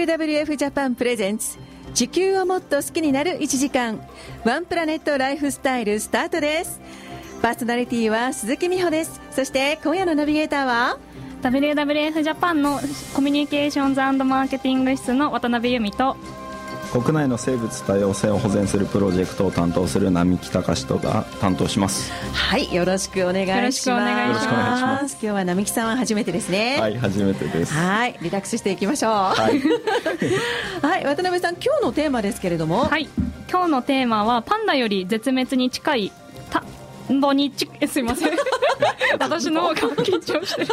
WWF ジャパンプレゼンツ地球をもっと好きになる1時間。 One Planet Lifestyle スタートです。パーソナリティは鈴木美穂です。そして今夜のナビゲーターは？WWF ジャパンのコミュニケーションズマーケティング室の渡辺由美と国内の生物多様性を保全するプロジェクトを担当する並木隆人が担当します。はいよろしくお願いします。よろしくお願いします。今日は並木さんは初めてですね。はい初めてです。はいリラックスしていきましょう。はい、はい、渡辺さん今日のテーマですけれども。はい。今日のテーマはパンダより絶滅に近い田んぼにちすいません。私の方が緊張してる。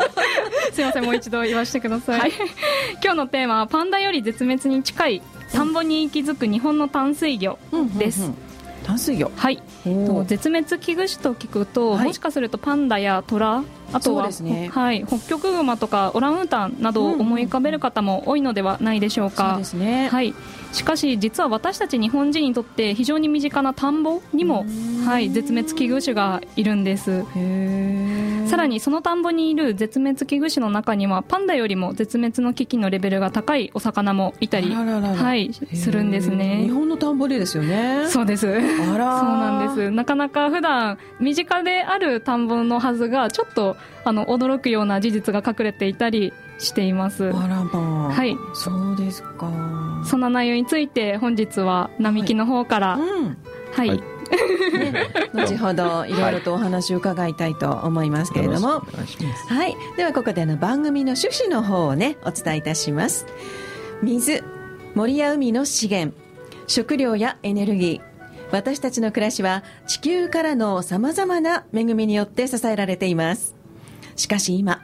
すいませんもう一度言わせてください、はい、今日のテーマはパンダより絶滅に近い田んぼに息づく日本の淡水魚です、淡水魚。はい。と絶滅危惧種と聞くと、はい、もしかするとパンダやトラあとは、ね、はい、北極熊とかオランウータンなどを思い浮かべる方も多いのではないでしょうか、うんうん、そうですね。はい、しかし実は私たち日本人にとって非常に身近な田んぼにも、はい、絶滅危惧種がいるんです。さらにその田んぼにいる絶滅危惧種の中にはパンダよりも絶滅の危機のレベルが高いお魚もいたりはい、するんですね。日本の田んぼでですよね。そうです。あらそうなんです。なかなか普段身近である田んぼのはずがちょっとあの驚くような事実が隠れていたりしています。あらまはい。そうですか。そんな内容について本日は並木の方から、はい、うん、はい、はい。ね、後ほどいろいろとお話を伺いたいと思いますけれども、はい、ではここでの番組の趣旨の方をねお伝えいたします。水森や海の資源。食料やエネルギー。私たちの暮らしは地球からのさまざまな恵みによって支えられていますしかし今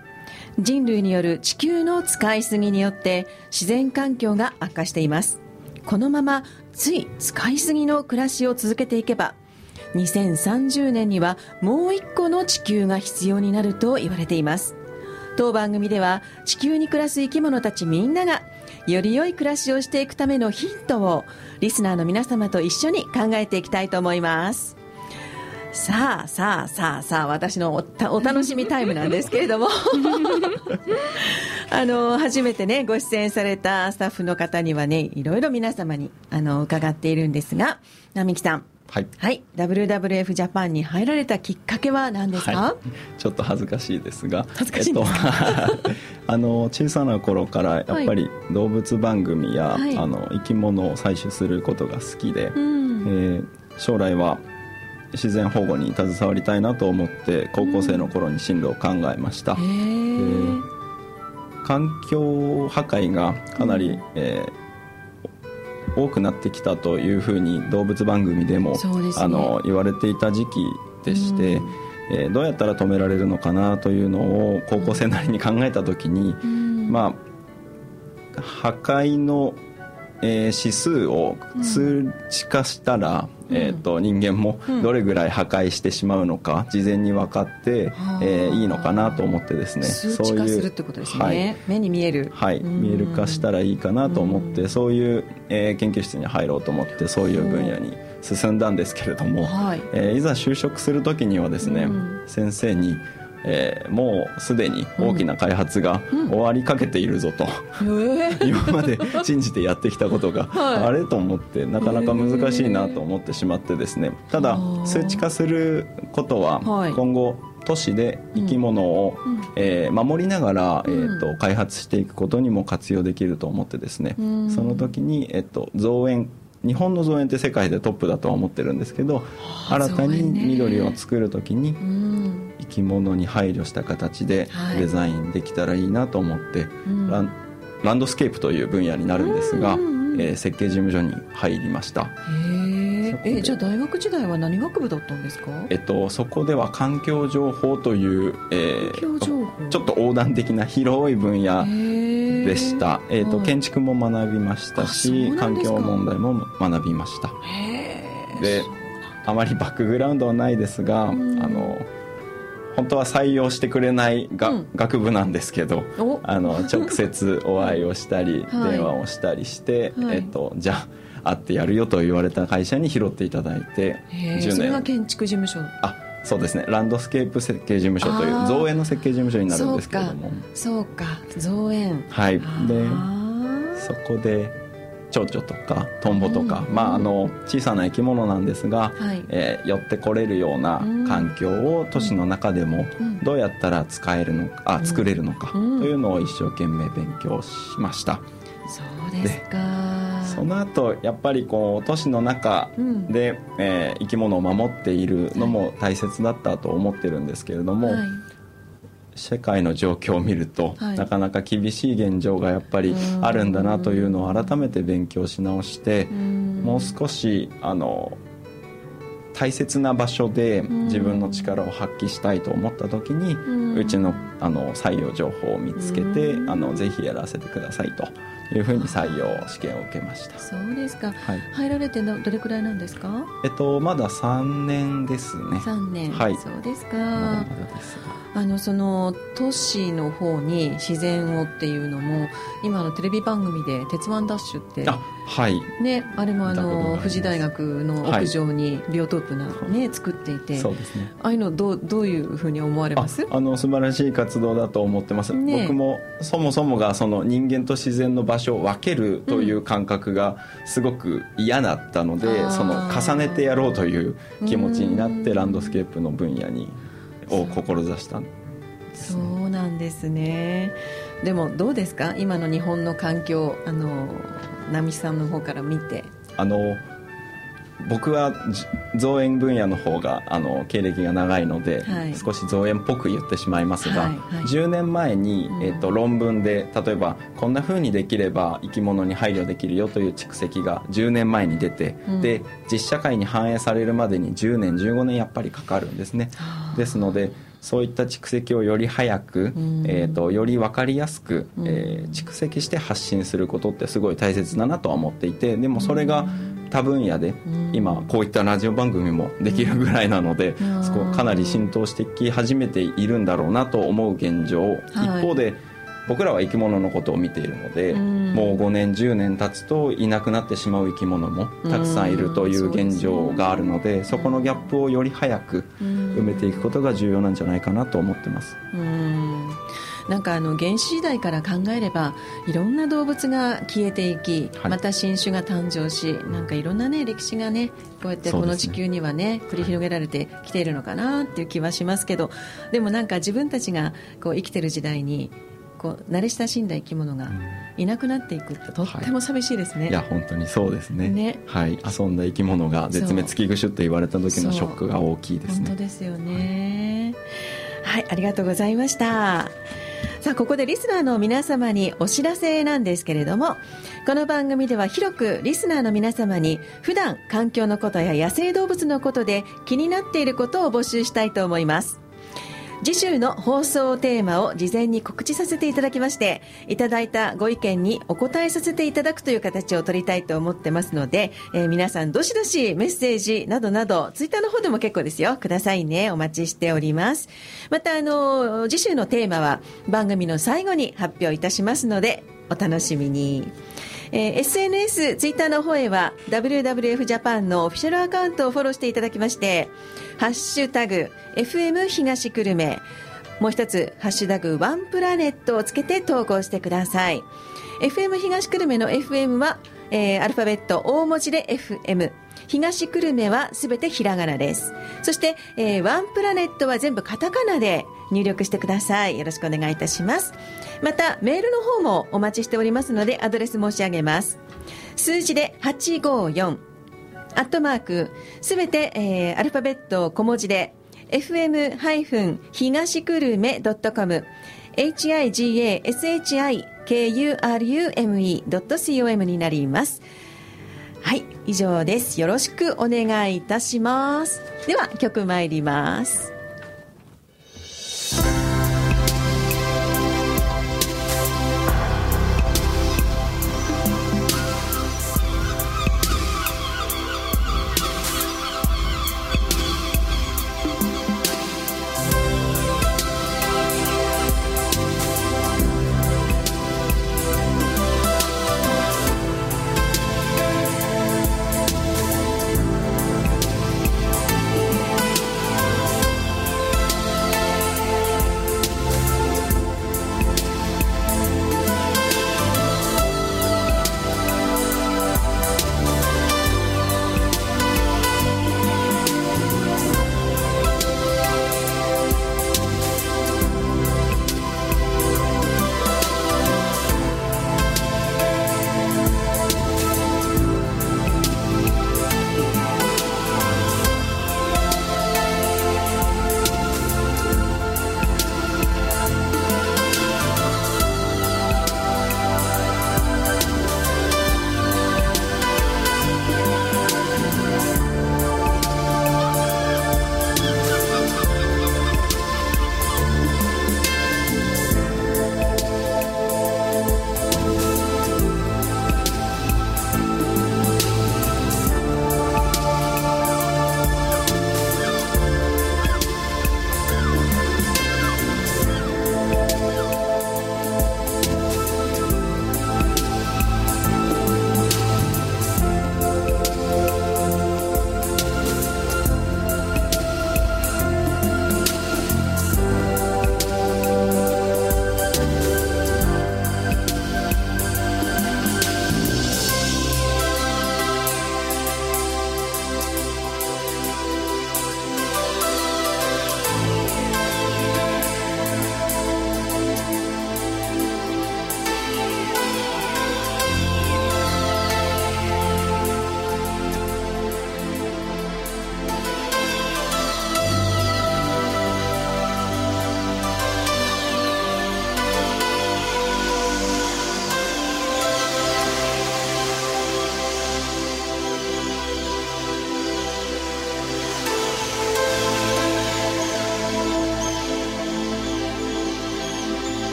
人類による地球の使いすぎによって自然環境が悪化しています。このままつい使いすぎの暮らしを続けていけば2030年にはもう一個の地球が必要になると言われています。当番組では地球に暮らす生き物たちみんながより良い暮らしをしていくためのヒントをリスナーの皆様と一緒に考えていきたいと思います。さあさあさあさあ私のお楽しみタイムなんですけれども。あの初めてねご出演されたスタッフの方にはねいろいろ皆様にあの伺っているんですが並木さん。はい、はい、WWF ジャパンに入られたきっかけは何ですか、はい、ちょっと恥ずかしいですが。恥ずかしい あの小さな頃からやっぱり動物番組や、はい、あの生き物を採取することが好きで、うん、えー、将来は自然保護に携わりたいなと思って高校生の頃に進路を考えました、うん、環境破壊がかなり、うん、えー、多くなってきたというふうに動物番組でも、ね、あの言われていた時期でして、うん、えー、どうやったら止められるのかなというのを高校生なりに考えた時に、まあ破壊のえー、指数を数値化したら、うん、えーと、人間もどれぐらい破壊してしまうのか事前に分かって、うん、えー、いいのかなと思ってですね。数値化するってことですね、はい、目に見える。はい。見える化したらいいかなと思って、そういう、えー、研究室に入ろうと思ってそういう分野に進んだんですけれども、はい。えー、いざ就職する時にはですね、先生に「えー、もうすでに大きな開発が終わりかけているぞと、うん、今まで信じてやってきたことが、あれと思ってなかなか難しいなと思ってしまってですね。ただ数値化することは今後、都市で生き物を、うん、えー、守りながら、えーと、開発していくことにも活用できると思ってですね、うん、その時に、えーと、造園日本の造園って世界でトップだとは思ってるんですけど新たに緑を作る時に、生き物に配慮した形でデザインできたらいいなと思って、ランランドスケープという分野になるんですが、えー、設計事務所に入りました。えじゃあ大学時代は何学部だったんですか？えっとそこでは環境情報という、えー、ちょっと横断的な広い分野でした、えーと、建築も学びましたし環境問題も学びました。であまりバックグラウンドはないですが、あの本当は採用してくれないが、うん、学部なんですけどあの直接お会いをしたり、はい、電話をしたりして、はい、えっと、じゃあ会ってやるよと言われた会社に拾っていただいて10年。それが建築事務所あそうですね。ランドスケープ設計事務所という造園の設計事務所になるんですけれども。そうか。造園。はい。でそこで蝶々とかトンボとか、うん、まあ、あの小さな生き物なんですが、はい、えー、寄ってこれるような環境を都市の中でもどうやったら使えるのか、あ作れるのかというのを一生懸命勉強しました。そうですか。その後やっぱりこう都市の中で、うん、えー、生き物を守っているのも大切だったと思ってるんですけれども、はい。世界の状況を見ると、はい、なかなか厳しい現状がやっぱりあるんだなというのを改めて勉強し直してもう少しあの大切な場所で自分の力を発揮したいと思った時にうちのあの採用情報を見つけてあのぜひやらせてくださいというふうに採用試験を受けました。そうですか、はい、入られてどれくらいなんですか？えっとまだ3年ですね。3年。はい。そうですか。まだまだですあのその都市の方に自然をっていうのも今のテレビ番組で「鉄腕ダッシュ」ってあ,、はい、ね、あれもあの富士大学の屋上にビオトープな、ね、作っていてそうですね。ああいうのどうどういうふうに思われます？あの素晴らしい活動だと思ってます、ね、僕もそもそもがその人間と自然の場所を分けるという感覚がすごく嫌だったので、うん、その重ねてやろうという気持ちになってランドスケープの分野にを志した？そうなんですね。でもどうですか？今の日本の環境あの波さんの方から見て。あの僕は造園分野の方があの経歴が長いので、はい、少し造園っぽく言ってしまいますが、はいはい、10年前に、えーと、論文で例えばこんなふうにできれば生き物に配慮できるよという蓄積が10年前に出て、うん、で実社会に反映されるまでに10年15年やっぱりかかるんですね。ですのでそういった蓄積をより早く、うん、えーと、より分かりやすく、うん、えー、蓄積して発信することってすごい大切だなとは思っていてでもそれが多分野で、今こういったラジオ番組もできるぐらいなので、そこかなり浸透してき始めているんだろうなと思う現状、はい、一方で僕らは生き物のことを見ているので、うん、もう5年10年経つといなくなってしまう生き物もたくさんいるという現状があるので、うん、そこのギャップをより早く埋めていくことが重要なんじゃないかなと思ってます。うん。なんかあの原始時代から考えればいろんな動物が消えていき、はい、また新種が誕生しなんかいろんなね歴史がねこうやってこの地球にはね、ね、繰り広げられてきているのかなっていう気はしますけどでもなんか自分たちがこう生きてる時代にこう慣れ親しんだ生き物がいなくなっていくってとっても寂しいですね、はい、いや本当にそうですね。ね、はい、遊んだ生き物が絶滅危惧種って言われた時のショックが大きいですね。本当ですよね、はい、はい、ありがとうございました。さあここでリスナーの皆様にお知らせなんですけれどもこの番組では広くリスナーの皆様に普段環境のことや野生動物のことで気になっていることを募集したいと思います次週の放送テーマを事前に告知させていただきましていただいたご意見にお答えさせていただくという形を取りたいと思ってますので、えー、皆さんどしどしメッセージなどなどツイッターの方でも結構ですよ。くださいね。お待ちしております。またあの次週のテーマは番組の最後に発表いたしますのでお楽しみに。えー、SNS、ツイッターの方へは WWF ジャパンのオフィシャルアカウントをフォローしていただきましてハッシュタグ FM 東久留米もう一つ、ハッシュタグワンプラネットをつけて投稿してください。FM 東久留米の FM は、えー、アルファベット大文字で FM。東久留米はすべてひらがなです。そして、えー、ワンプラネットは全部カタカナで入力してください。よろしくお願いいたします。また、メールの方もお待ちしておりますので、アドレス申し上げます。数字で854、アットマーク、すべて、えー、アルファベット小文字で、fm- 東久留米 .com higashikurume.com になります。はい、以上です。よろしくお願いいたします。では、曲参ります。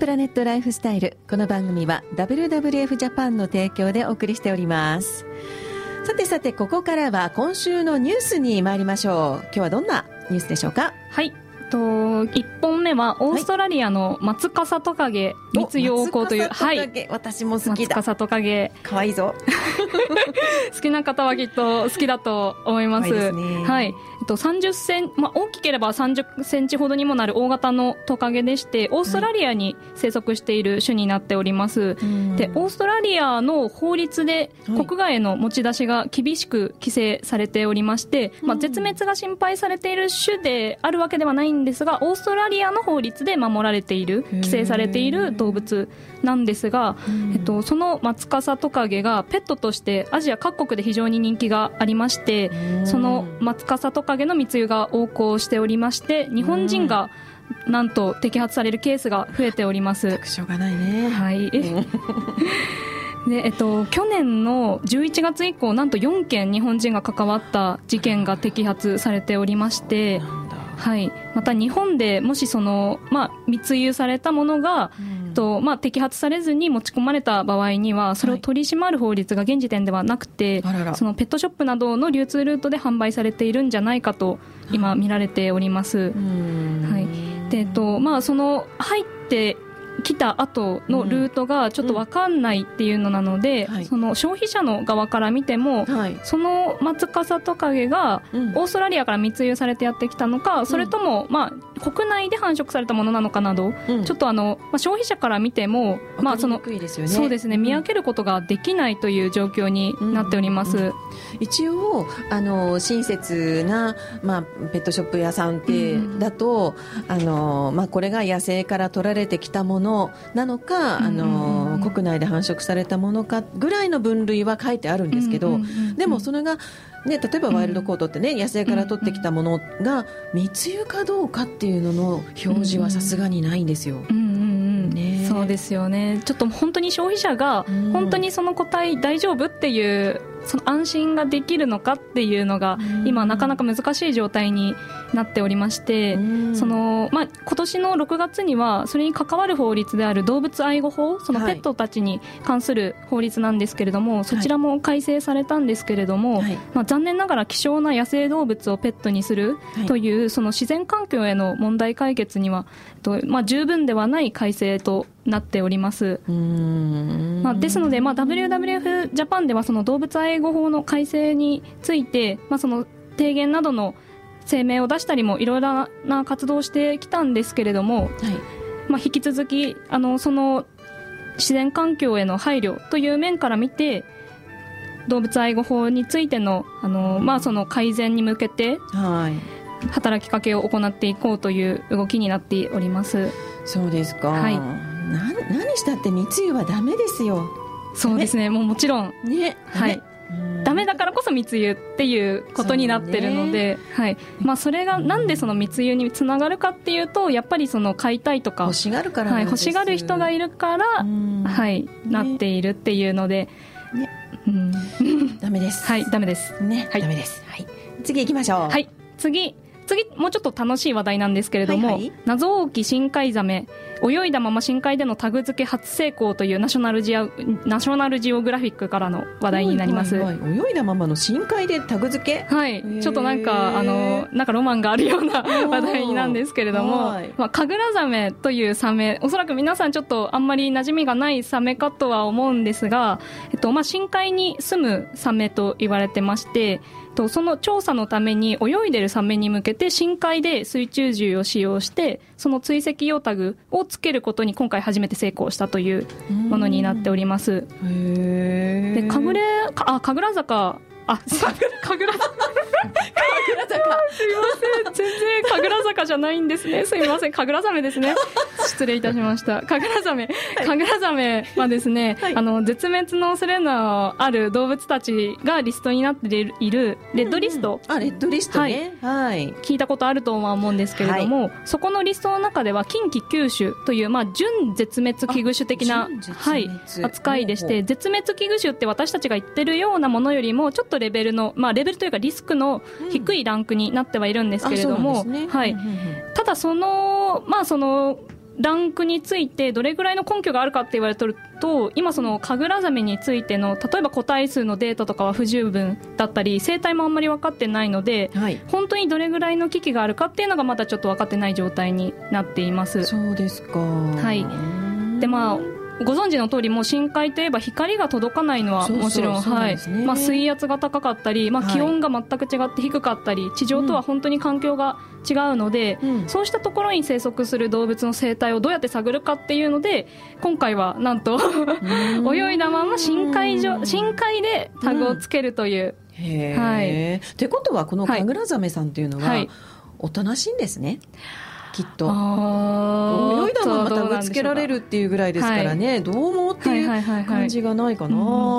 プラネットライフスタイル。この番組は WWF ジャパンの提供でお送りしております。さてさてここからは今週のニュースに参りましょう。今日はどんなニュースでしょうか？はい。と1本目はオーストラリアの松笠トカゲ密養校という、はい、私も好きだ。松笠トカゲ。かわいいぞ。好きな方はきっと好きだと思います。はい。えっと、30セン、まあ、大きければ30センチほどにもなる大型のトカゲでして、オーストラリアに生息している種になっております。はい、で、オーストラリアの法律で国外への持ち出しが厳しく規制されておりまして、まあ、絶滅が心配されている種であるわけではないんですが、オーストラリアの法律で守られている、規制されている動物なんですが、えっと、そのマツカサトカゲがペットとしてアジア各国で非常に人気がありましてそのマツカサトカゲの密輸が横行しておりまして日本人がなんと摘発されるケースが増えております。しょうがないね。はい。でえっと、去年の11月以降なんと4件日本人が関わった事件が摘発されておりましてはい、また日本でもしその、まあ、密輸されたものが、うん、とまあ、摘発されずに持ち込まれた場合にはそれを取り締まる法律が現時点ではなくて、はい、そのペットショップなどの流通ルートで販売されているんじゃないかと今見られております。はい。でとまあ、その入って来た後のルートがちょっと分かんないっていうのなので、うん。はい、その消費者の側から見ても、はい、その松笠トカゲがオーストラリアから密輸されてやってきたのか、うん、それとも、まあ、国内で繁殖されたものなのかなど、うん、ちょっとあの、まあ、消費者から見ても、まあそのそうですね見分けることができないという状況になっております。一応あの親切な、まあ、ペットショップ屋さんってだと、あのまあ、これが野生から取られてきたもののなのか、あの国内で繁殖されたものかぐらいの分類は書いてあるんですけど、でもそれが、ね、例えばワイルドコートってね、野生から取ってきたものが密輸かどうかっていうのの表示はさすがにないんですよ。ね、そうですよね。ちょっと本当に消費者が本当にその個体大丈夫っていうその安心ができるのかっていうのが今なかなか難しい状態になっておりましてその、まあ、今年の6月にはそれに関わる法律である動物愛護法そのペットたちに関する法律なんですけれども、はい、そちらも改正されたんですけれども、はい、まあ、残念ながら希少な野生動物をペットにするという、はい、その自然環境への問題解決には、まあ、十分ではない改正となっております。まあ、ですので、まあ、WWF ジャパンではその動物愛護法の改正について、まあ、その提言などの声明を出したりもいろいろな活動をしてきたんですけれども、はい。まあ、引き続きあのその自然環境への配慮という面から見て動物愛護法についてのあの、まあ、その改善に向けて、はい、働きかけを行っていこうという動きになっております。そうですか、はい、な何したって密輸はダメですよ。そうですね。もうもちろん。ね。はい。ダメだからこそ密輸っていうことになってるので、はい。まあ、それがなんでその密輸につながるかっていうとやっぱりその買いたいとか欲しがるからはい、欲しがる人がいるから、はい、なっているっていうので、ね。うん、ダメです。はいダメです。ね、はい、ダメです、はい、次行きましょう。はい。次次もうちょっと楽しい話題なんですけれども、はいはい、謎多き深海ザメ泳いだまま深海でのタグ付け初成功というナショナルジアナショナルジオグラフィックからの話題になります、はいはいはい、泳いだままの深海でタグ付け？はい。ちょっとなんかあのなんかロマンがあるような話題なんですけれども、まあ、カグラザメというサメおそらく皆さんちょっとあんまり馴染みがないサメかとは思うんですが、えっとまあ、深海に住むサメと言われてましてとその調査のために泳いでるサメに向けて深海で水中銃を使用してその追跡用タグをつけることに今回初めて成功したというものになっております。で神楽あ神楽坂。あ、神楽坂。神楽坂。すいません。全然神楽坂。じゃないんですね。すいません。神楽ザメですね。失礼いたしました。神楽ザメ。神楽ザメはですね、はい、あの、絶滅の恐れのある動物たちがリストになっている、レッドリスト。うんうん、あ、レッドリストね、はい。はい。聞いたことあるとは思うんですけれども、はい、そこのリストの中では、近畿九種という、まあ、準絶滅危惧種的な、はい、扱いでして、絶滅危惧種って私たちが言ってるようなものよりも、ちょっとレベルの、まあ、レベルというかリスクの低いランクになってはいるんですけれども、はい、ただその、まあ、そのランクについてどれぐらいの根拠があるかって言われてると今そのカグラザメについての例えば個体数のデータとかは不十分だったり生態もあんまり分かってないので、はい、本当にどれぐらいの危機があるかっていうのがまだちょっと分かってない状態になっています。そうですか。はい。でまあご存知の通りもう深海といえば光が届かないのはもちろん、はい。まあ、水圧が高かったり、まあ、気温が全く違って低かったり、はい、地上とは本当に環境が違うので、うん、そうしたところに生息する動物の生態をどうやって探るかっていうので今回はなんと泳いだまま深海上深海でタグをつけるという。うん、へはい、ってことはこのカグラザメさんっていうのは、はい、おとなしいんですね。きっと。泳いだままタグつけられるっていうぐらいですからね、はい、どうもっていう感じがないかな、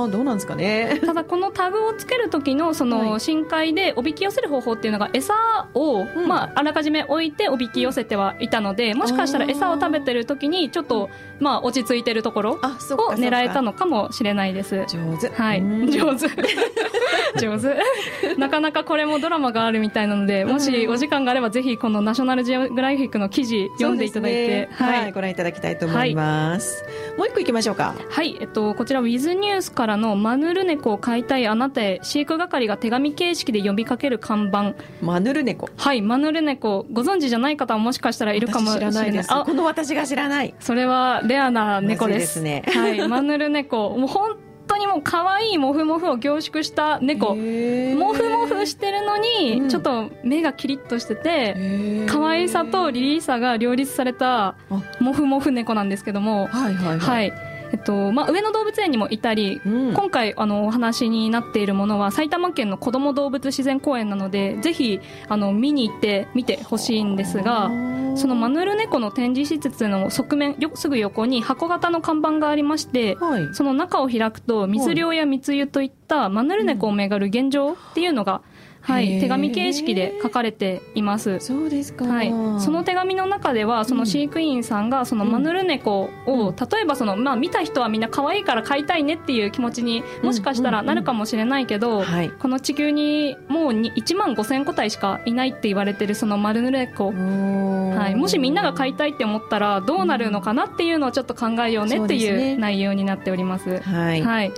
どうなんですかね。ただこのタグをつける時のその深海でおびき寄せる方法っていうのが餌を、まあ、あらかじめ置いておびき寄せてはいたのでもしかしたら餌を食べてる時にちょっと、まあ、落ち着いてるところを狙えたのかもしれないです。上手はい。上手。上手。なかなかこれもドラマがあるみたいなのでもしお時間があればぜひこのナショナルジオグラフィックの記事読んでいただいて、ね、はい、はい、ご覧いただきたいと思います、はい、もう一個いきましょうか。はい、えっと、こちらウィズニュースからのマヌルネコを飼いたいあなたへ飼育係が手紙形式で呼びかける看板。マヌルネコ。はいマヌルネコご存知じゃない方ももしかしたらいるかもしれないです。この私が知らない。それはレアな猫ですね。はいマヌルネコ。もう本当にもう可愛いモフモフを凝縮した猫。モフモフしてるのに、ちょっと目がキリッとしてて可愛さとリリーさが両立されたモフモフ猫なんですけども。はいはいはい、はいえっとまあ、上野動物園にもいたり、うん、今回あのお話になっているものは埼玉県の子ども動物自然公園なのでぜひあの見に行って見てほしいんですがそのマヌルネコの展示施設の側面すぐ横に箱型の看板がありまして、はい、その中を開くと密漁や密輸といったマヌルネコをめぐる現状っていうのがはい、手紙形式で書かれています。そうですか。はい、その手紙の中では、その飼育員さんがそのマヌルネコを、うん、例えばそのまあ見た人はみんな可愛いから飼いたいねっていう気持ちにもしかしたらなるかもしれないけど、この地球にもう1万5000個体しかいないって言われてるそのマヌルネコ、はい、もしみんなが飼いたいって思ったらどうなるのかなっていうのをちょっと考えようねっていう内容になっております。はい、はい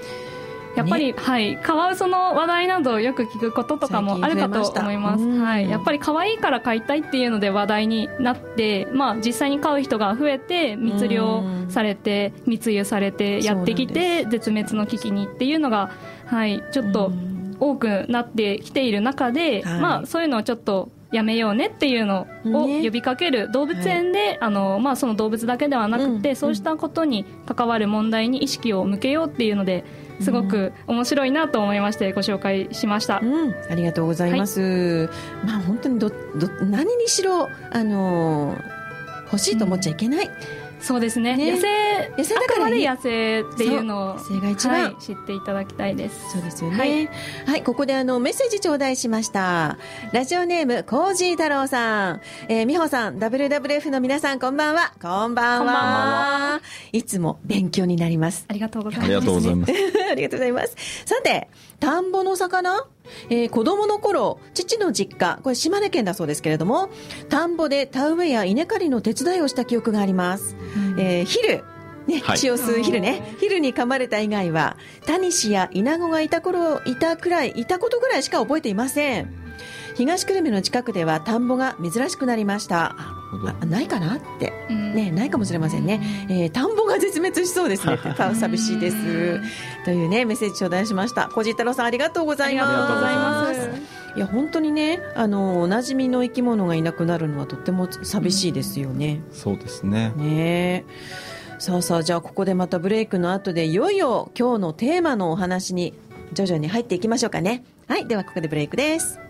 やっぱり、ね、はい、カワウソの話題などよく聞くこととかもあるかと思います。はい、やっぱり可愛いから飼いたいっていうので話題になって、まあ実際に飼う人が増えて密漁されて密輸されてやってきて絶滅の危機にっていうのが、はい、ちょっと多くなってきている中で、まあそういうのをちょっとやめようねっていうのを呼びかける動物園で、ね、あのまあ、その動物だけではなくて、うん、そうしたことに関わる問題に意識を向けようっていうのですごく面白いなと思いましてご紹介しました、うん、ありがとうございます、はい、まあ本当にどど何にしろあの欲しいと思っちゃいけない、うんそうですね、ね、野生野生だから、ね、野生っていうのを野生が一番、はい、知っていただきたいです。そうですよね、はい、はい、ここであのメッセージ頂戴しました。ラジオネームコージー太郎さん、えー、美穂さん WWF の皆さんこんばんは。こんばんは。いつも勉強になります。ありがとうございます。ありがとうございます。ありがとうございます。さて田んぼの魚？えー、子供の頃、父の実家、これ島根県だそうですけれども、田んぼで田植えや稲刈りの手伝いをした記憶があります。うん、えー、昼、ね、血を吸う昼ね、昼に噛まれた以外は、タニシやイナゴがいた頃、いたくらい、いたことぐらいしか覚えていません。東久留米の近くでは田んぼが珍しくなりました。ないかなって、ね、ないかもしれませんね、えー、田んぼが絶滅しそうですね。寂しいです。というねメッセージ頂戴しました。小路太郎さんありがとうございます。いや本当にねあのおなじみの生き物がいなくなるのはとっても寂しいですよね、うん、そうですね。ね。さあさあじゃあここでまたブレイクの後でいよいよ今日のテーマのお話に徐々に入っていきましょうかね。はいではここでブレイクです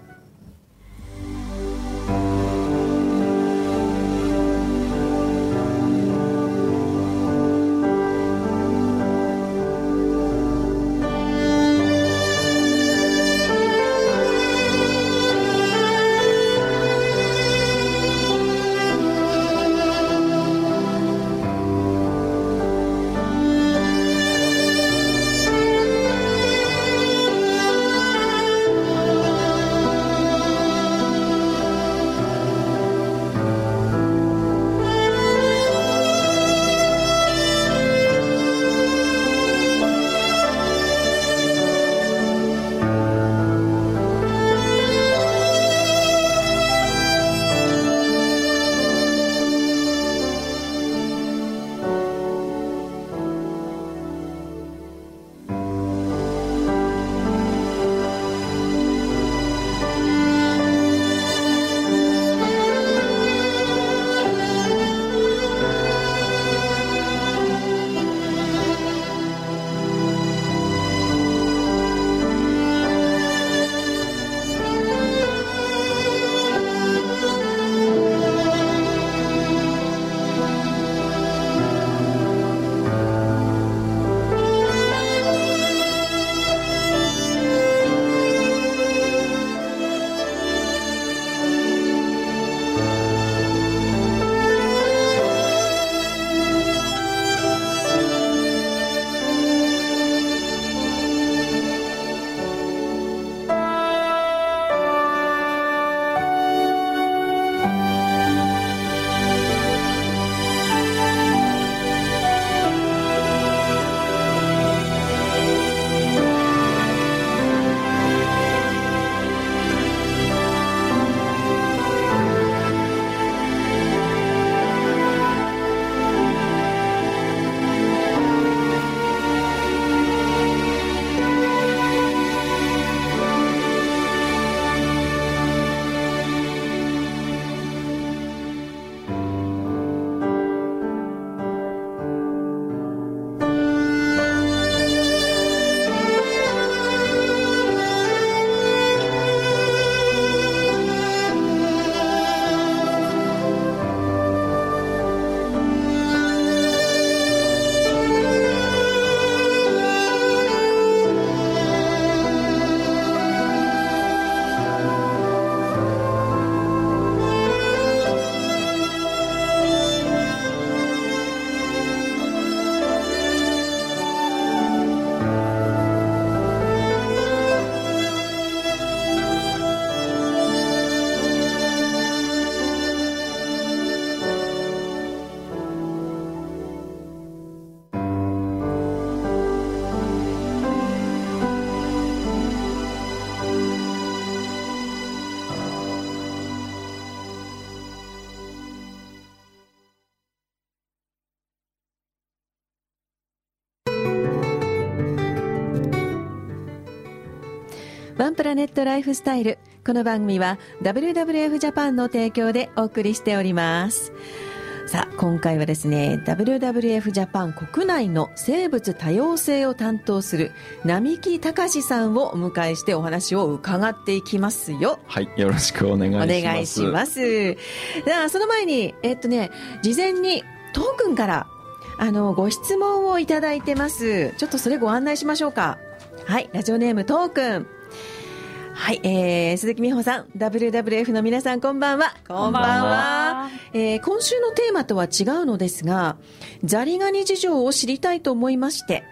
ンプラネットライフスタイル。この番組は WWF ジャパンの提供でお送りしております。さあ今回はですね WWF ジャパン国内の生物多様性を担当する並木隆さんをお迎えしてお話を伺っていきますよ。はいよろしくお願いします。お願いします。ではその前にえっとね事前にトークンからあのご質問をいただいてます。ちょっとそれご案内しましょうか。はいラジオネームトークンはい、えー、鈴木美穂さん、WWF の皆さん、こんばんは。こんばんは。えー、今週のテーマとは違うのですが、ザリガニ事情を知りたいと思いまして、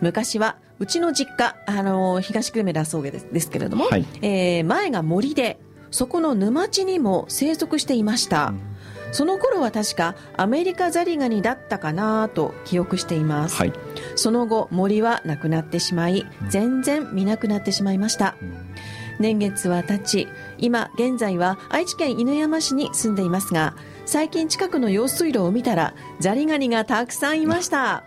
昔は、うちの実家、あのー、東久留米だそうですですけれども、はい、えー、前が森で、そこの沼地にも生息していました。うんその頃は確かアメリカザリガニだったかなと記憶しています、はい、その後森はなくなってしまい全然見なくなってしまいました、年月は経ち今現在は愛知県犬山市に住んでいますが最近近くの用水路を見たらザリガニがたくさんいました、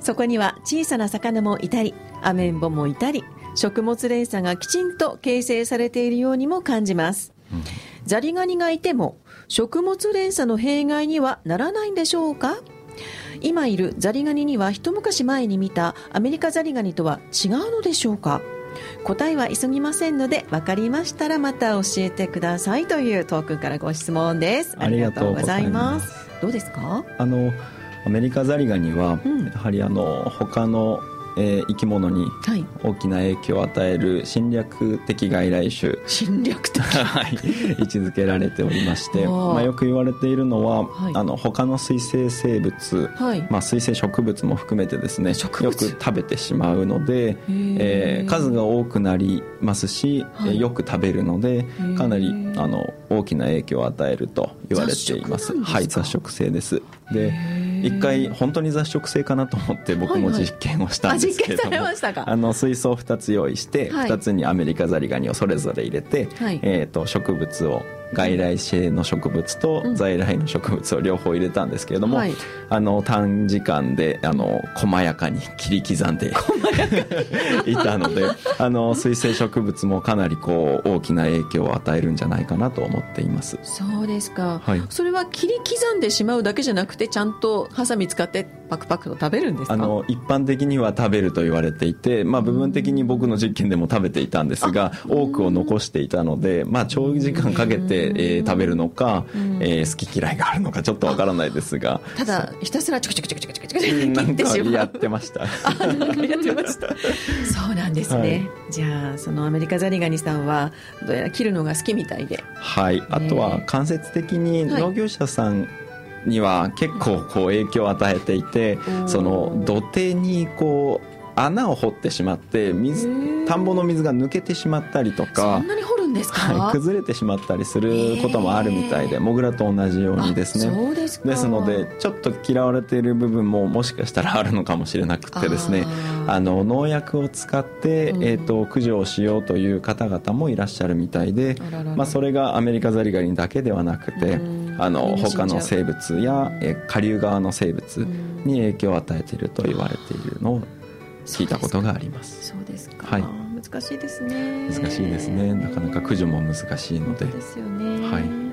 そこには小さな魚もいたりアメンボもいたり食物連鎖がきちんと形成されているようにも感じます、ザリガニがいても食物連鎖の弊害にはならないんでしょうか？今いるザリガニには一昔前に見たアメリカザリガニとは違うのでしょうか？答えは急ぎませんので分かりましたらまた教えてくださいというトークンからご質問です。ありがとうございます。どうですか？あのアメリカザリガニは、うん、やはりあの他のえー、生き物に大きな影響を与える侵略的外来種、侵略的。はい、位置づけられておりましてまあ、よく言われているのは、はい、あの他の水生生物、はい、まあ、水生植物も含めてですねよく食べてしまうので、えー、数が多くなりますし、はい、よく食べるのでかなりあの大きな影響を与えると言われています。はい雑食性です。で一回本当に雑食性かなと思って僕も実験をしたんですけれども、あの水槽2つ用意して2つにアメリカザリガニをそれぞれ入れて、えー、と植物を外来性の植物と在来の植物を両方入れたんですけれども、うんはい、あの短時間であの細やかに切り刻んでいたのであの水生植物もかなりこう大きな影響を与えるんじゃないかなと思っています。そうですか、はい、それは切り刻んでしまうだけじゃなくてちゃんとハサミ使ってパクパクと食べるんですか？あの一般的には食べると言われていて、まあ、部分的に僕の実験でも食べていたんですが多くを残していたので、まあ、長時間かけてえー、食べるのか、うん、えー、好き嫌いがあるのかちょっとわからないですがただひたすらチクチクチクチクチクチクチク切ってしまうやってましたやってましたそうなんですね、はい、じゃあそのアメリカザリガニさんはどうやら切るのが好きみたいではいあとは間接的に農業者さん、には結構こう影響を与えていて、その土手にこう穴を掘ってしまって水田んぼの水が抜けてしまったりとかそんなに掘るんですか、はい、崩れてしまったりすることもあるみたいでモグラと同じようにですね。ですのでちょっと嫌われている部分ももしかしたらあるのかもしれなくてですね。あの農薬を使って、うん、えーと、駆除をしようという方々もいらっしゃるみたいでまあ、それがアメリカザリガニだけではなくて、あの他の生物や、え下流側の生物に影響を与えていると言われているのを聞いたことがあります。そうですか、はい、難しいですね。難しいですね。なかなか駆除も難しいので。ですよね。はい。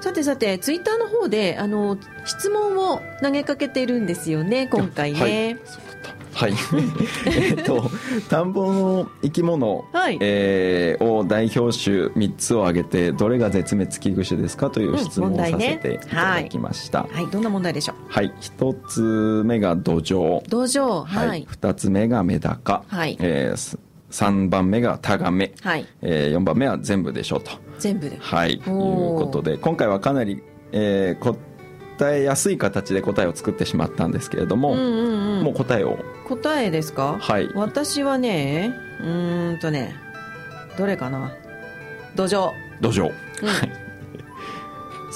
さてさてツイッターの方であの質問を投げかけてるんですよね今回ね、はいはい。えっと田んぼの生き物、はい、えー、を代表種3つを挙げてどれが絶滅危惧種ですかという質問をさせていただきました、うんね、はい、はい、どんな問題でしょう？はい。1つ目が土壌。土壌はい、はい、2つ目がメダカ、はい。えー、3番目がタガメ、はい。えー、4番目は全部でしょうと。全部で。はい。いうことで今回はかなり、えー、こ答えやすい形で答えを作ってしまったんですけれども、うんうんうん、もう答えを答えですか？はい。私はねうんとねどれかな？土壌。土壌、うん、はい。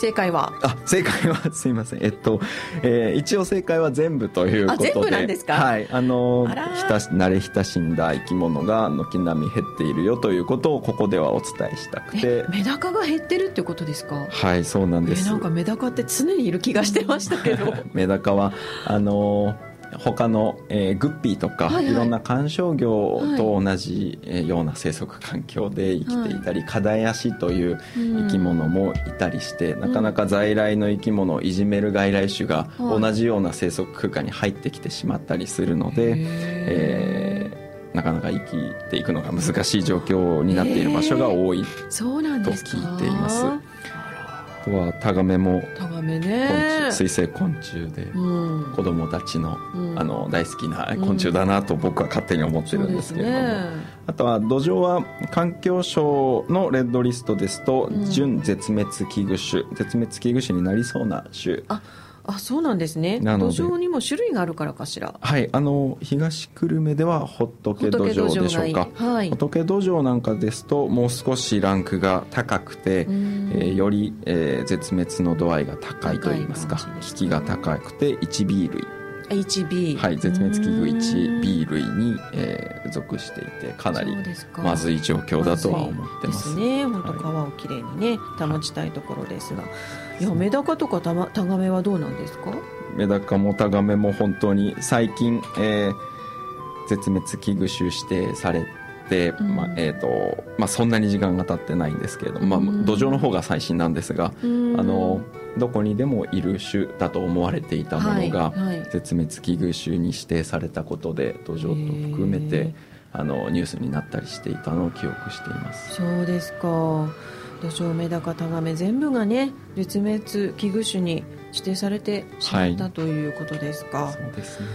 正解は？あ正解は すいません。えっと、えー、一応正解は全部ということで。全部なんですか？はい。あのひた慣れ親しんだ生き物が軒並み減っているよということをここではお伝えしたくて。メダカが減ってるってことですか？はいそうなんです、えー、なんかメダカって常にいる気がしてましたけど。メダカはあの他の、えー、グッピーとか、はいはい、いろんな観賞魚と同じ、はい、ような生息環境で生きていたり、はい、カダヤシという生き物もいたりして、うん、なかなか在来の生き物をいじめる外来種が同じような生息空間に入ってきてしまったりするので、えー、なかなか生きていくのが難しい状況になっている場所が多いと聞いています。とはタガメもタガメね。水生昆虫で、うん、子供たちのうん、あの大好きな昆虫だなと僕は勝手に思ってるんですけれども、ね、あとは土壌は環境省のレッドリストですと、準絶滅危惧種絶滅危惧種になりそうな種。ああそうなんですね。土壌にも種類があるからかしら。はいあの東久留米ではホットケ土壌でしょうか、はい、ホットケ土壌なんかですともう少しランクが高くて、えー、より、えー、絶滅の度合いが高いといいますか。危機が高くて 1B 類 HB はい絶滅危惧 1B 類に、えー、属していてかなりまずい状況だとは思ってます。ですね。本当川をきれいにね保ちたいところですが、いやメダカとかタタガメはどうなんですか？メダカもタガメも本当に最近、えー、絶滅危惧種指定されて、うん、まあえーとまあ、そんなに時間が経ってないんですけれども、まあ、土壌の方が最新なんですが、うん、あのどこにでもいる種だと思われていたものが、絶滅危惧種に指定されたことで土壌と含めてあのニュースになったりしていたのを記憶しています。そうですか土壌メダカタガメ全部がね絶滅危惧種に指定されてしまった、はい、ということですか。そうですね。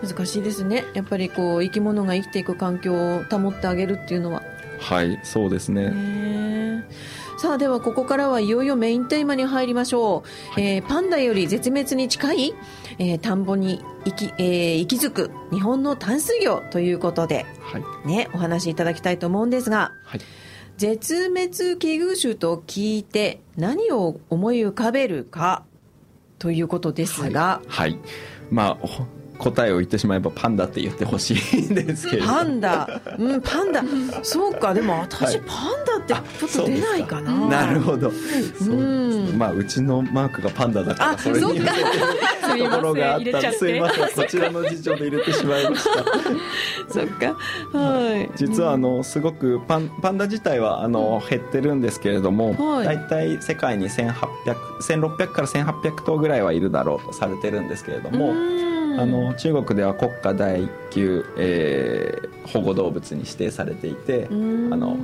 難しいですね。やっぱりこう生き物が生きていく環境を保ってあげるっていうのは。はいそうですねさあではここからはいよいよメインテーマに入りましょう、はい、えー、パンダより絶滅に近い、えー、田んぼに生き,、えー、息づく日本の淡水魚ということで、はい、ね、お話しいただきたいと思うんですが、はい、絶滅危惧種と聞いて何を思い浮かべるかということですが、はい、はい、まあ答えを言ってしまえばパンダって言ってほしいんですけど。パンダ。うんパンダ。そうかでも私、はい、パンダってちょっと出ないかな。なるほど。そうです。まあうちのマークがパンダだからそれに入れてるところがあったすいません。こちらの事情で入れてしまいました。そっか。はい。実はあのすごくパンパンダ自体はあの減ってるんですけれども、はい、大体世界に1800 1600から1800頭ぐらいはいるだろうとされてるんですけれどもあの中国では国家第級、えー、保護動物に指定されていてあの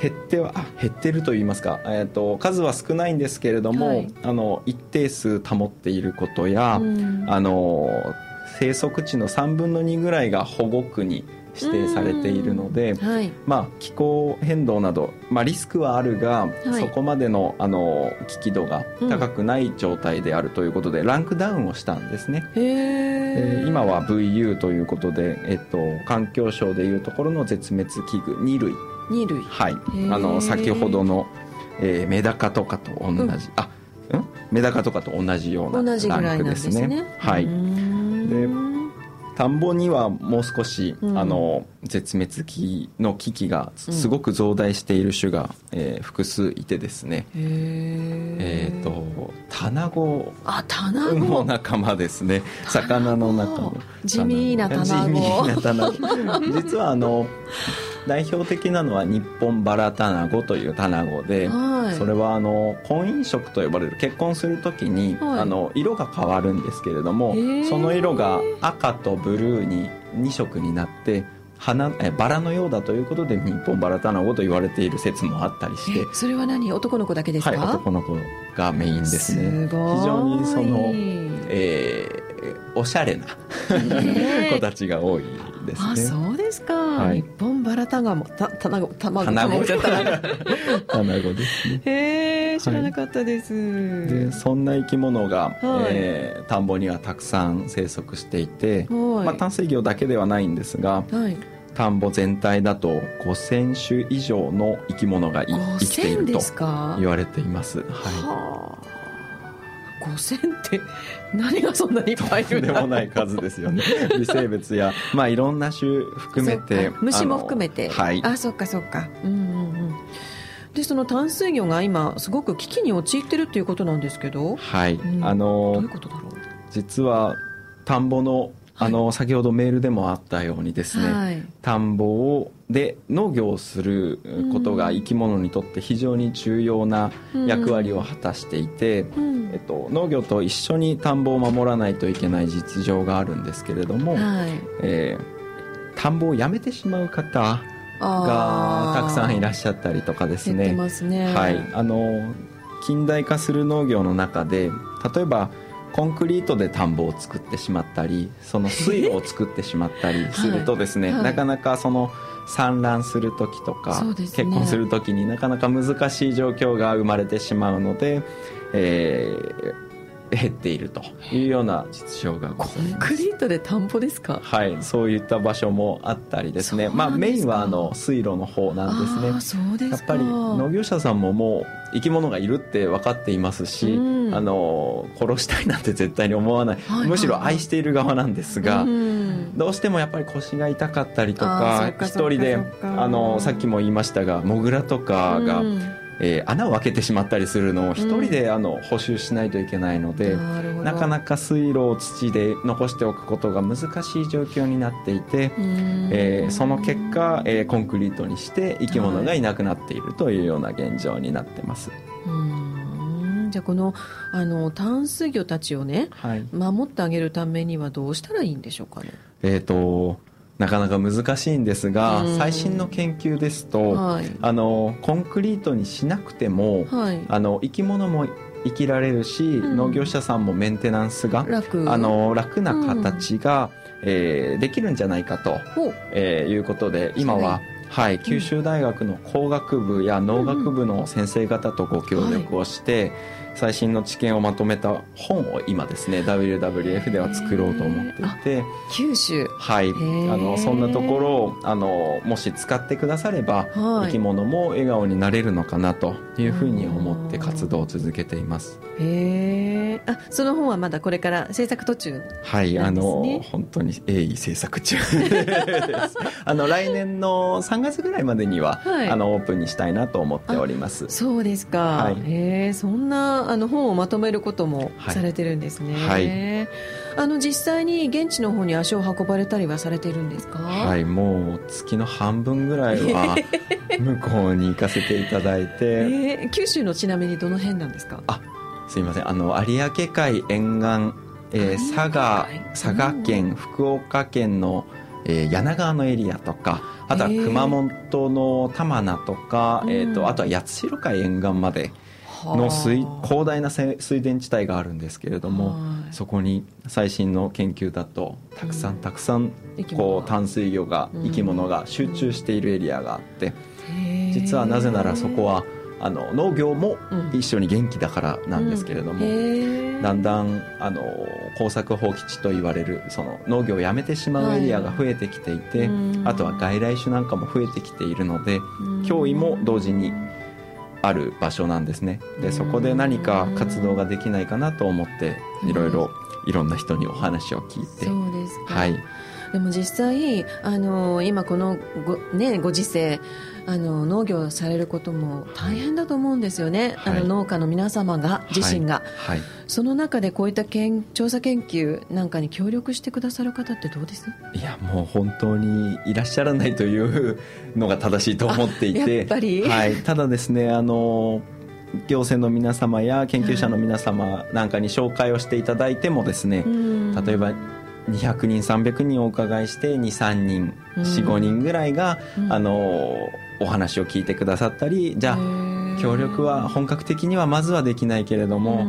減っては減ってると言いますか、えーと、数は少ないんですけれども、はい、あの一定数保っていることやあの生息地の3分の2ぐらいが保護区に指定されているので、はい、まあ、気候変動など、まあ、リスクはあるが、はい、そこまでのあの危機度が高くない状態であるということで、うん、ランクダウンをしたんですね。え今は VU ということで、えっと、環境省でいうところの絶滅危惧2類。2類。はい。あの先ほどの、えー、メダカとかと同じ、うん、あん？メダカとかと同じようなランクですね。すね。はいで田んぼにはもう少し、うん、あの絶滅期の危機がすごく増大している種が、うん、えー、複数いてですね。えっ、ー、とタナゴの仲間ですね。魚の中の地味なタナゴ。実はあの代表的なのは日本バラタナゴというタナゴで、はい、それはあの婚姻色と呼ばれる結婚する時に、はい、あの色が変わるんですけれどもその色が赤とブルーに2色になって花えバラのようだということで日本バラタナゴと言われている説もあったりして。それは何？男の子だけですか、はい、男の子がメインですね。非常にその、えー、おしゃれな子たちが多いですね。あそうですか。はい、日本バラタガモた卵卵卵 卵ですね。へえ知らなかったです。はい、でそんな生き物が、はい、えー、田んぼにはたくさん生息していて、はい、まあ淡水魚だけではないんですが。はい田んぼ全体だと5000種以上の生き物が生きていると言われています。はい、は5000って何がそんなにいっぱいいるんでもない数ですよね。微生物やまあいろんな種含めて虫も含めて。はい。あそっかそっか。うんうんうん。でその淡水魚が今すごく危機に陥ってるっていうことなんですけど。はい、うん、あのどういうことだろう？実は田んぼのあの先ほどメールでもあったようにですね、はい、田んぼをで農業をすることが生き物にとって非常に重要な役割を果たしていて、えっと、農業と一緒に田んぼを守らないといけない実情があるんですけれども、はい、えー、田んぼをやめてしまう方がたくさんいらっしゃったりとかですね。すね。はい、あの近代化する農業の中で例えばコンクリートで田んぼを作ってしまったりその水路を作ってしまったりするとですね、はい。はい、なかなかその産卵する時とか、ね、結婚する時になかなか難しい状況が生まれてしまうので、えー、減っているというような実情がございます。コンクリートで田んぼですか？はいそういった場所もあったりですね。まあメインはあの水路の方なんですね。そうですやっぱり農業者さんももう生き物がいるって分かっていますし、うん、あの殺したいなんて絶対に思わない。はいはい、むしろ愛している側なんですが、うん、どうしてもやっぱり腰が痛かったりとか一人であのさっきも言いましたがモグラとかが、うんえー、穴を開けてしまったりするのを一人で、あの補修しないといけないのでなかなか水路を土で残しておくことが難しい状況になっていて、えー、その結果、えー、コンクリートにして生き物がいなくなっているというような現状になってます。じゃあこのあの淡水魚たちをね、はい、守ってあげるためにはどうしたらいいんでしょうかね？えっ、となかなか難しいんですが、最新の研究ですと、はい、あのコンクリートにしなくても、はい、あの生き物も生きられるし、うん、農業者さんもメンテナンスが楽。あの楽な形が、うん、えー、できるんじゃないかと、えー、いうことで今は、はい、九州大学の工学部や農学部の先生方とご協力をして、最新の知見をまとめた本を今ですね WWF では作ろうと思っていて九州。はい。あのそんなところをあのもし使ってくだされば、はい、生き物も笑顔になれるのかなというふうに思って活動を続けています。へえあその本はまだこれから制作途中、ね、はい。あの本当に鋭意制作中です。あの来年の3月ぐらいまでには、はい、あのオープンにしたいなと思っております。そうですか、はい、へえそんなあの本をまとめることもされてるんですね、はい、あの実際に現地の方に足を運ばれたりはされてるんですか？はいもう月の半分ぐらいは 向こうに行かせていただいて、えー、九州のちなみにどの辺なんですか？あすいません。あの有明海沿岸、えー、佐賀佐賀県、福岡県の、えー、柳川のエリアとかあとは熊本の玉名とか、えーとあとは八代海沿岸まで。の水広大な水田地帯があるんですけれども、そこに最新の研究だとたくさんたくさんこう淡水魚が生き物が集中しているエリアがあって、実はなぜならそこはあの農業も一緒に元気だからなんですけれども、だんだんあの耕作放棄地と言われるその農業をやめてしまうエリアが増えてきていて、あとは外来種なんかも増えてきているので、脅威も同時にある場所なんですね。でそこで何か活動ができないかなと思っていろいろいろんな人にお話を聞いて。そうですか、はい、でも実際あの今このご,、ね、ご時世あの農業されることも大変だと思うんですよね、はい、あの農家の皆様が自身が、はい、はい、その中でこういった研調査研究なんかに協力してくださる方ってどうです？いやもう本当にいらっしゃらないというのが正しいと思っていて。やっぱり、はい、ただですねあの行政の皆様や研究者の皆様なんかに紹介をしていただいてもですね、例えば200人300人お伺いして23人45人ぐらいが、あのお話を聞いてくださったりじゃあ協力は本格的にはまずはできないけれども、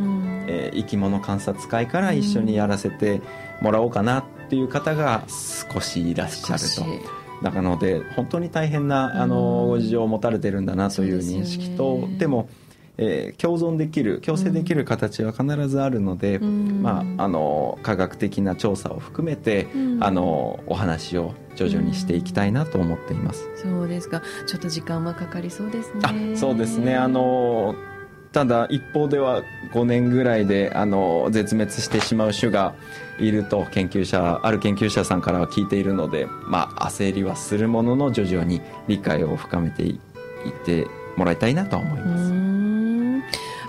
えー、生き物観察会から一緒にやらせてもらおうかなっていう方が少しいらっしゃると。なので本当に大変なあのご事情を持たれてるんだなという認識とでもえー、共存できる共生できる形は必ずあるので、うん、まあ、あの科学的な調査を含めて、うん、あのお話を徐々にしていきたいなと思っています、うん、そうですか。ちょっと時間はかかりそうですね。あそうですね。あのただ一方では5年ぐらいであの絶滅してしまう種がいると研究者ある研究者さんからは聞いているので、まあ、焦りはするものの徐々に理解を深めていってもらいたいなと思います。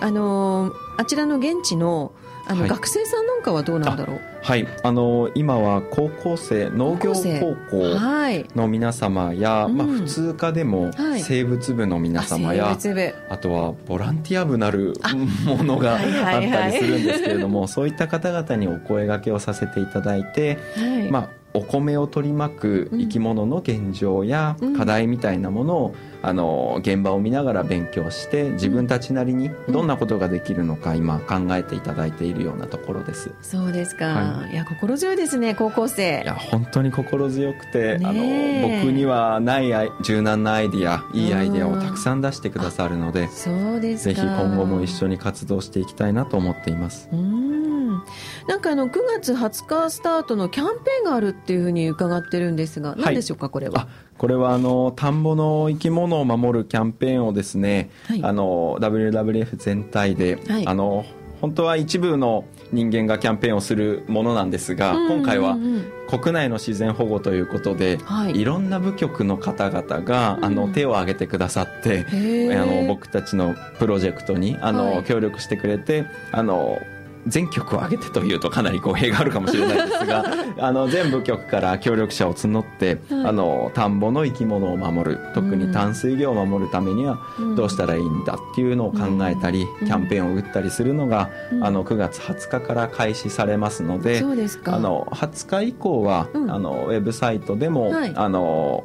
あのあちらの現地のあの、はい、学生さんなんかはどうなんだろう？はい。あの今は高校生農業高校の皆様や、はい、まあ、普通科でも生物部の皆様や、はい、あとはボランティア部なるものがあったりするんですけれども、そういった方々にお声がけをさせていただいて、まあお米を取り巻く生き物の現状や課題みたいなものを、あの現場を見ながら勉強して自分たちなりにどんなことができるのか今考えていただいているようなところです。そうですか、はい、いや心強いですね高校生。いや本当に心強くて、あの僕にはない柔軟なアイディアいいアイディアをたくさん出してくださるのでそうですぜひ今後も一緒に活動していきたいなと思っています。うんなんかあの9月20日スタートのキャンペーンがあるっていうふうに伺ってるんですが、何でしょうか、これは？これはあの田んぼの生き物を守るキャンペーンをですね、はい、あの WWF 全体で、はい、あの本当は一部の人間がキャンペーンをするものなんですが、今回は国内の自然保護ということで、はい、いろんな部局の方々が、あの手を挙げてくださって、あの僕たちのプロジェクトにあの、協力してくれてあの全局を挙げてというとかなり語弊があるかもしれないですが あの全部局から協力者を募って、はい、あの田んぼの生き物を守る特に淡水魚を守るためにはどうしたらいいんだっていうのを考えたり、うん、キャンペーンを打ったりするのが、うん、あの9月20日から開始されますのであの20日以降は、うん、あのウェブサイトでも、はい、あの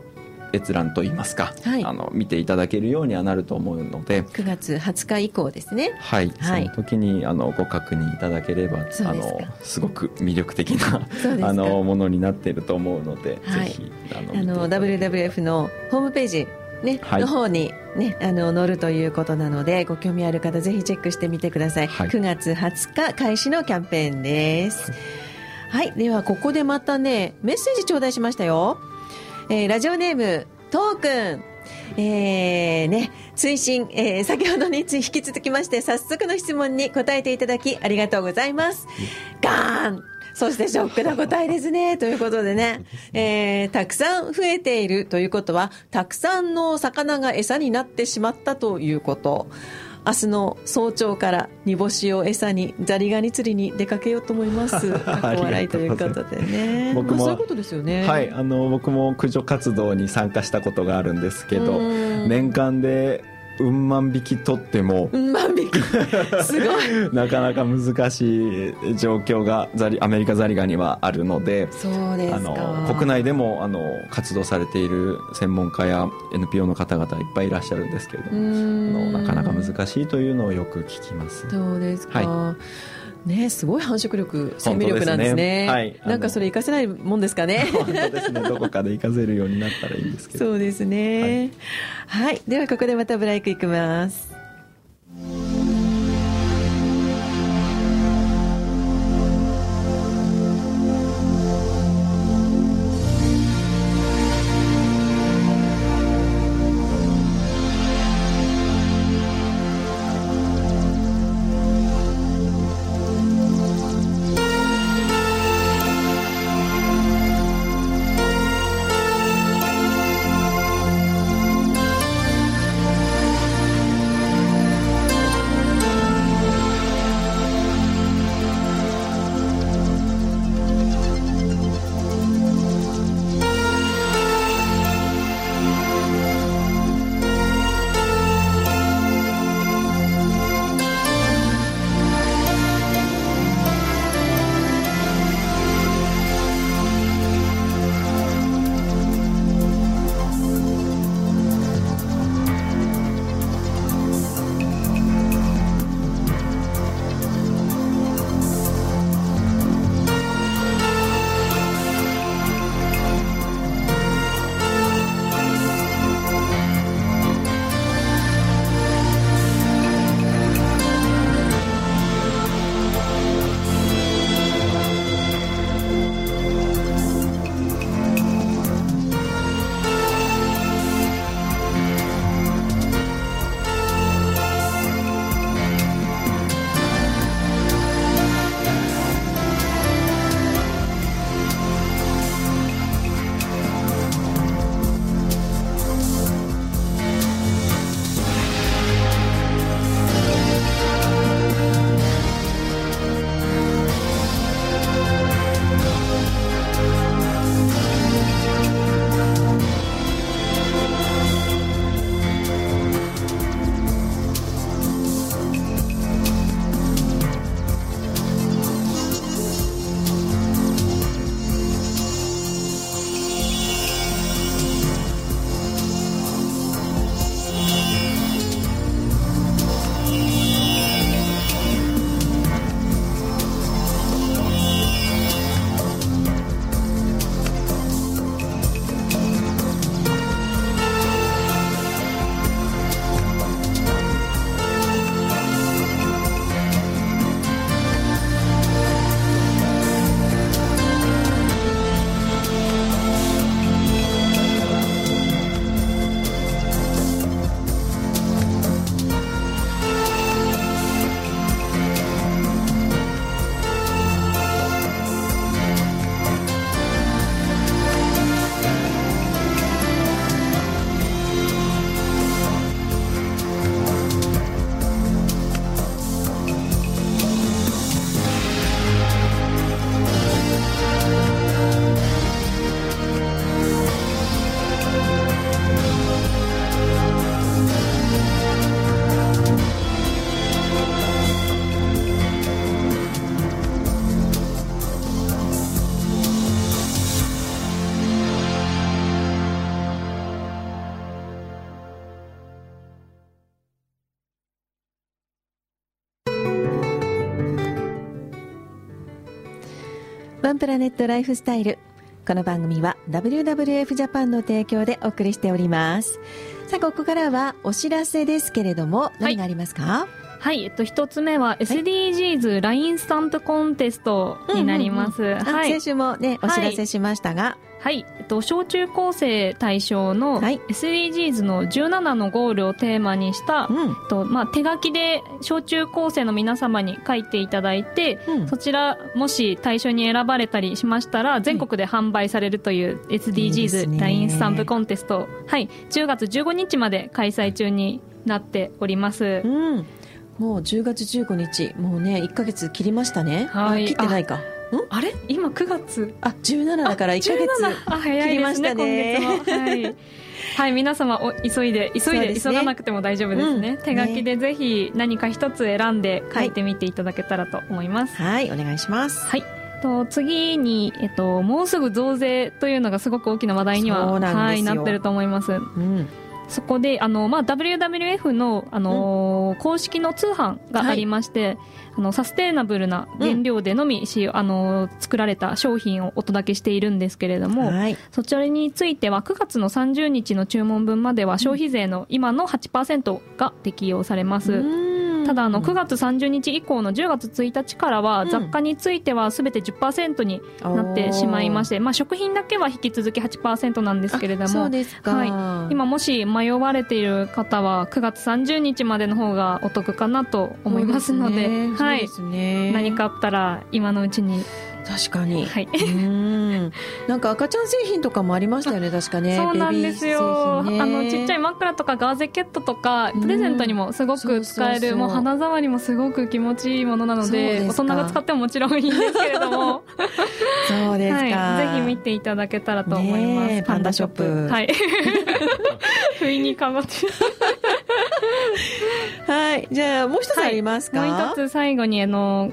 閲覧といいますか、はい、あの見ていただけるようにはなると思うので。9月20日以降ですね。はい、はい、その時にあのご確認いただければあのすごく魅力的なあのものになっていると思うので、はい、ぜひあの WWF のホームページね、はい、の方に、ね、あの載るということなのでご興味ある方ぜひチェックしてみてください、はい、9月20日開始のキャンペーンです、はい、ではここでまたねメッセージ頂戴しましたよえー、ラジオネーム、トーくん。えー、ね、追伸、えー、先ほどに引き続きまして、早速の質問に答えていただき、ありがとうございます。ガーンそしてショックな答えですね。ということでね、えー、たくさん増えているということは、たくさんの魚が餌になってしまったということ。明日の早朝から煮干しを餌にザリガニ釣りに出かけようと思います。かっこ笑いということでね。僕も、そういうことですよね。はい、あの僕も駆除活動に参加したことがあるんですけど、年間でうん万匹取ってもうん万匹 すごい。なかなか難しい状況がザリアメリカザリガニはあるのでそうですあの国内でもあの活動されている専門家や NPO の方々いっぱいいらっしゃるんですけれどもなかなか難しいとというのをよく聞きます。そうですか、はいね、すごい繁殖力、生命力なんですね。すねはい、なんかそれ活かせないもんですかね。本当ですね。どこかで活かせるようになったらいいんですけど。そうですね。はい、はい、ではここでまたブライクいきます。ワンプラネットライフスタイル。この番組は WWF ジャパンの提供でお送りしております。さあここからはお知らせですけれども何がありますか、はいはい、えっと、一つ目は SDGs LINE スタンプコンテストになります。先週もね、お知らせしましたが、はい、えっと、小中高生対象の SDGs の17のゴールをテーマにした、うん、とまあ、手書きで小中高生の皆様に書いていただいて、うん、そちらもし対象に選ばれたりしましたら全国で販売されるという SDGs ラインスタンプコンテスト、はい、10月15日まで開催中になっております。うん。もう10月15日。もうね1か月切りましたね、はい、切ってないかあれ？今9月？あ17だから1か月切りましたね。今月も。はい、はい、皆様お急いで急いで、ね、急がなくても大丈夫ですね、うん、手書きでぜひ何か一つ選んで書いてみていただけたらと思います。はい、はい、お願いします。はい。と次に、えっと、もうすぐ増税というのがすごく大きな話題にははい、なってると思います、うんそこであの、まあ、WWF のあの、うん、公式の通販がありまして、はい、あのサステイナブルな原料でのみし、うん、あの作られた商品をお届けしているんですけれども、はい、そちらについては9月の30日の注文分までは消費税の今の8%が適用されます。うんただあの9月30日以降の10月1日からは雑貨についてはすべて10%になってしまいまして、まあ、食品だけは引き続き8%なんですけれどもはい、今もし迷われている方は9月30日までの方がお得かなと思いますので、ね、はい、何かあったら今のうちに確かに、はい、うん。なんか赤ちゃん製品とかもありましたよね確かね。そうなんですよ、ね、あのちっちゃい枕とかガーゼケットとかプレゼントにもすごく使えるもう肌触りもすごく気持ちいいものなので大人が使ってももちろんいいんですけれども。そうですか、はい、ぜひ見ていただけたらと思います、パンダショップ。はい。不意にかまって。はい。じゃあもう一つありますか、はい、もう一つ最後にあの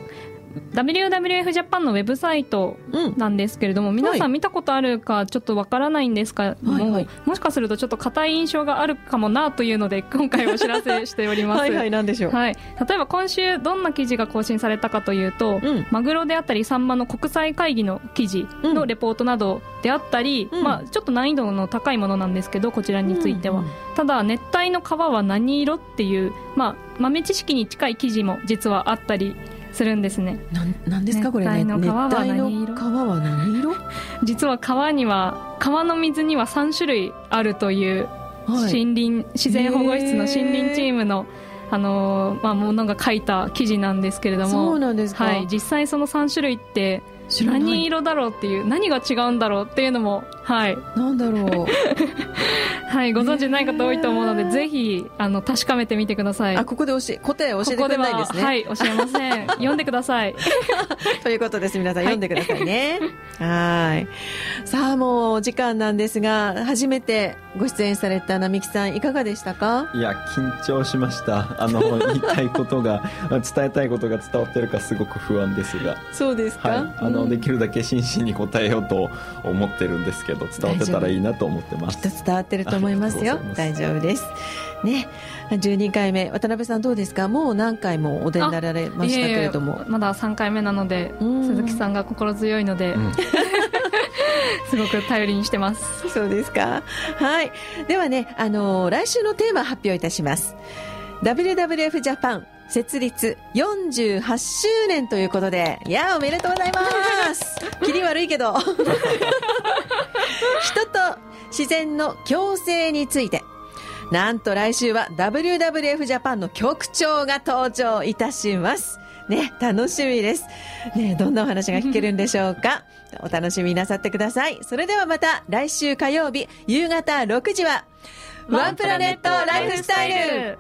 WWF ジャパンのウェブサイトなんですけれども、うん、皆さん見たことあるかちょっとわからないんですか？も、はいはい、もしかするとちょっと硬い印象があるかもなというので 今回お知らせしております。はいはい何でしょう、はい、例えば今週どんな記事が更新されたかというと、うん、マグロであったりサンマの国際会議の記事のレポートなどであったり、うん、まあ、ちょっと難易度の高いものなんですけどこちらについては、うんうん、ただ熱帯の川は何色っていう、まあ、豆知識に近い記事も実はあったりするんですね。なんですかこれ。熱帯の川は何色？川は何色？実は川には川の水には3種類あるという森林、はい、自然保護室の森林チームのあのまあ、ものが書いた記事なんですけれども。そうなんですか、はい、実際その3種類って何色だろうっていう何が違うんだろうっていうのもはい。なんだろう。はいご存知ない方多いと思うので、ぜひあの確かめてみてください。あここで教え答え教えてくれないですね。はい教えません。読んでください。ということです皆さん。読んでくださいね。はい。さあもうお時間なんですが初めてご出演された並木さんいかがでしたか？いや緊張しました。あの言いたいことが伝えたいことが伝わってるかすごく不安ですが。そうですか、はい、あの、うん、できるだけ真摯に答えようと思ってるんですけど伝わってたらいいなと思ってます。きっと伝わってると思いますよ。大丈夫です。ね。12回目渡辺さんどうですか？もう何回もお出になられましたけれども。まだ3回目なので鈴木さんが心強いので、うん。すごく頼りにしてます。そうですか。はい。ではね、あのー、来週のテーマ発表いたします。WWF ジャパン設立48周年ということで、いやおめでとうございます 切り悪いけど。人と自然の共生について、なんと来週は WWF ジャパンの局長が登場いたします。ね、楽しみです。ね、どんなお話が聞けるんでしょうか。お楽しみなさってください。それではまた来週火曜日夕方6時は、ワンプラネットライフスタイル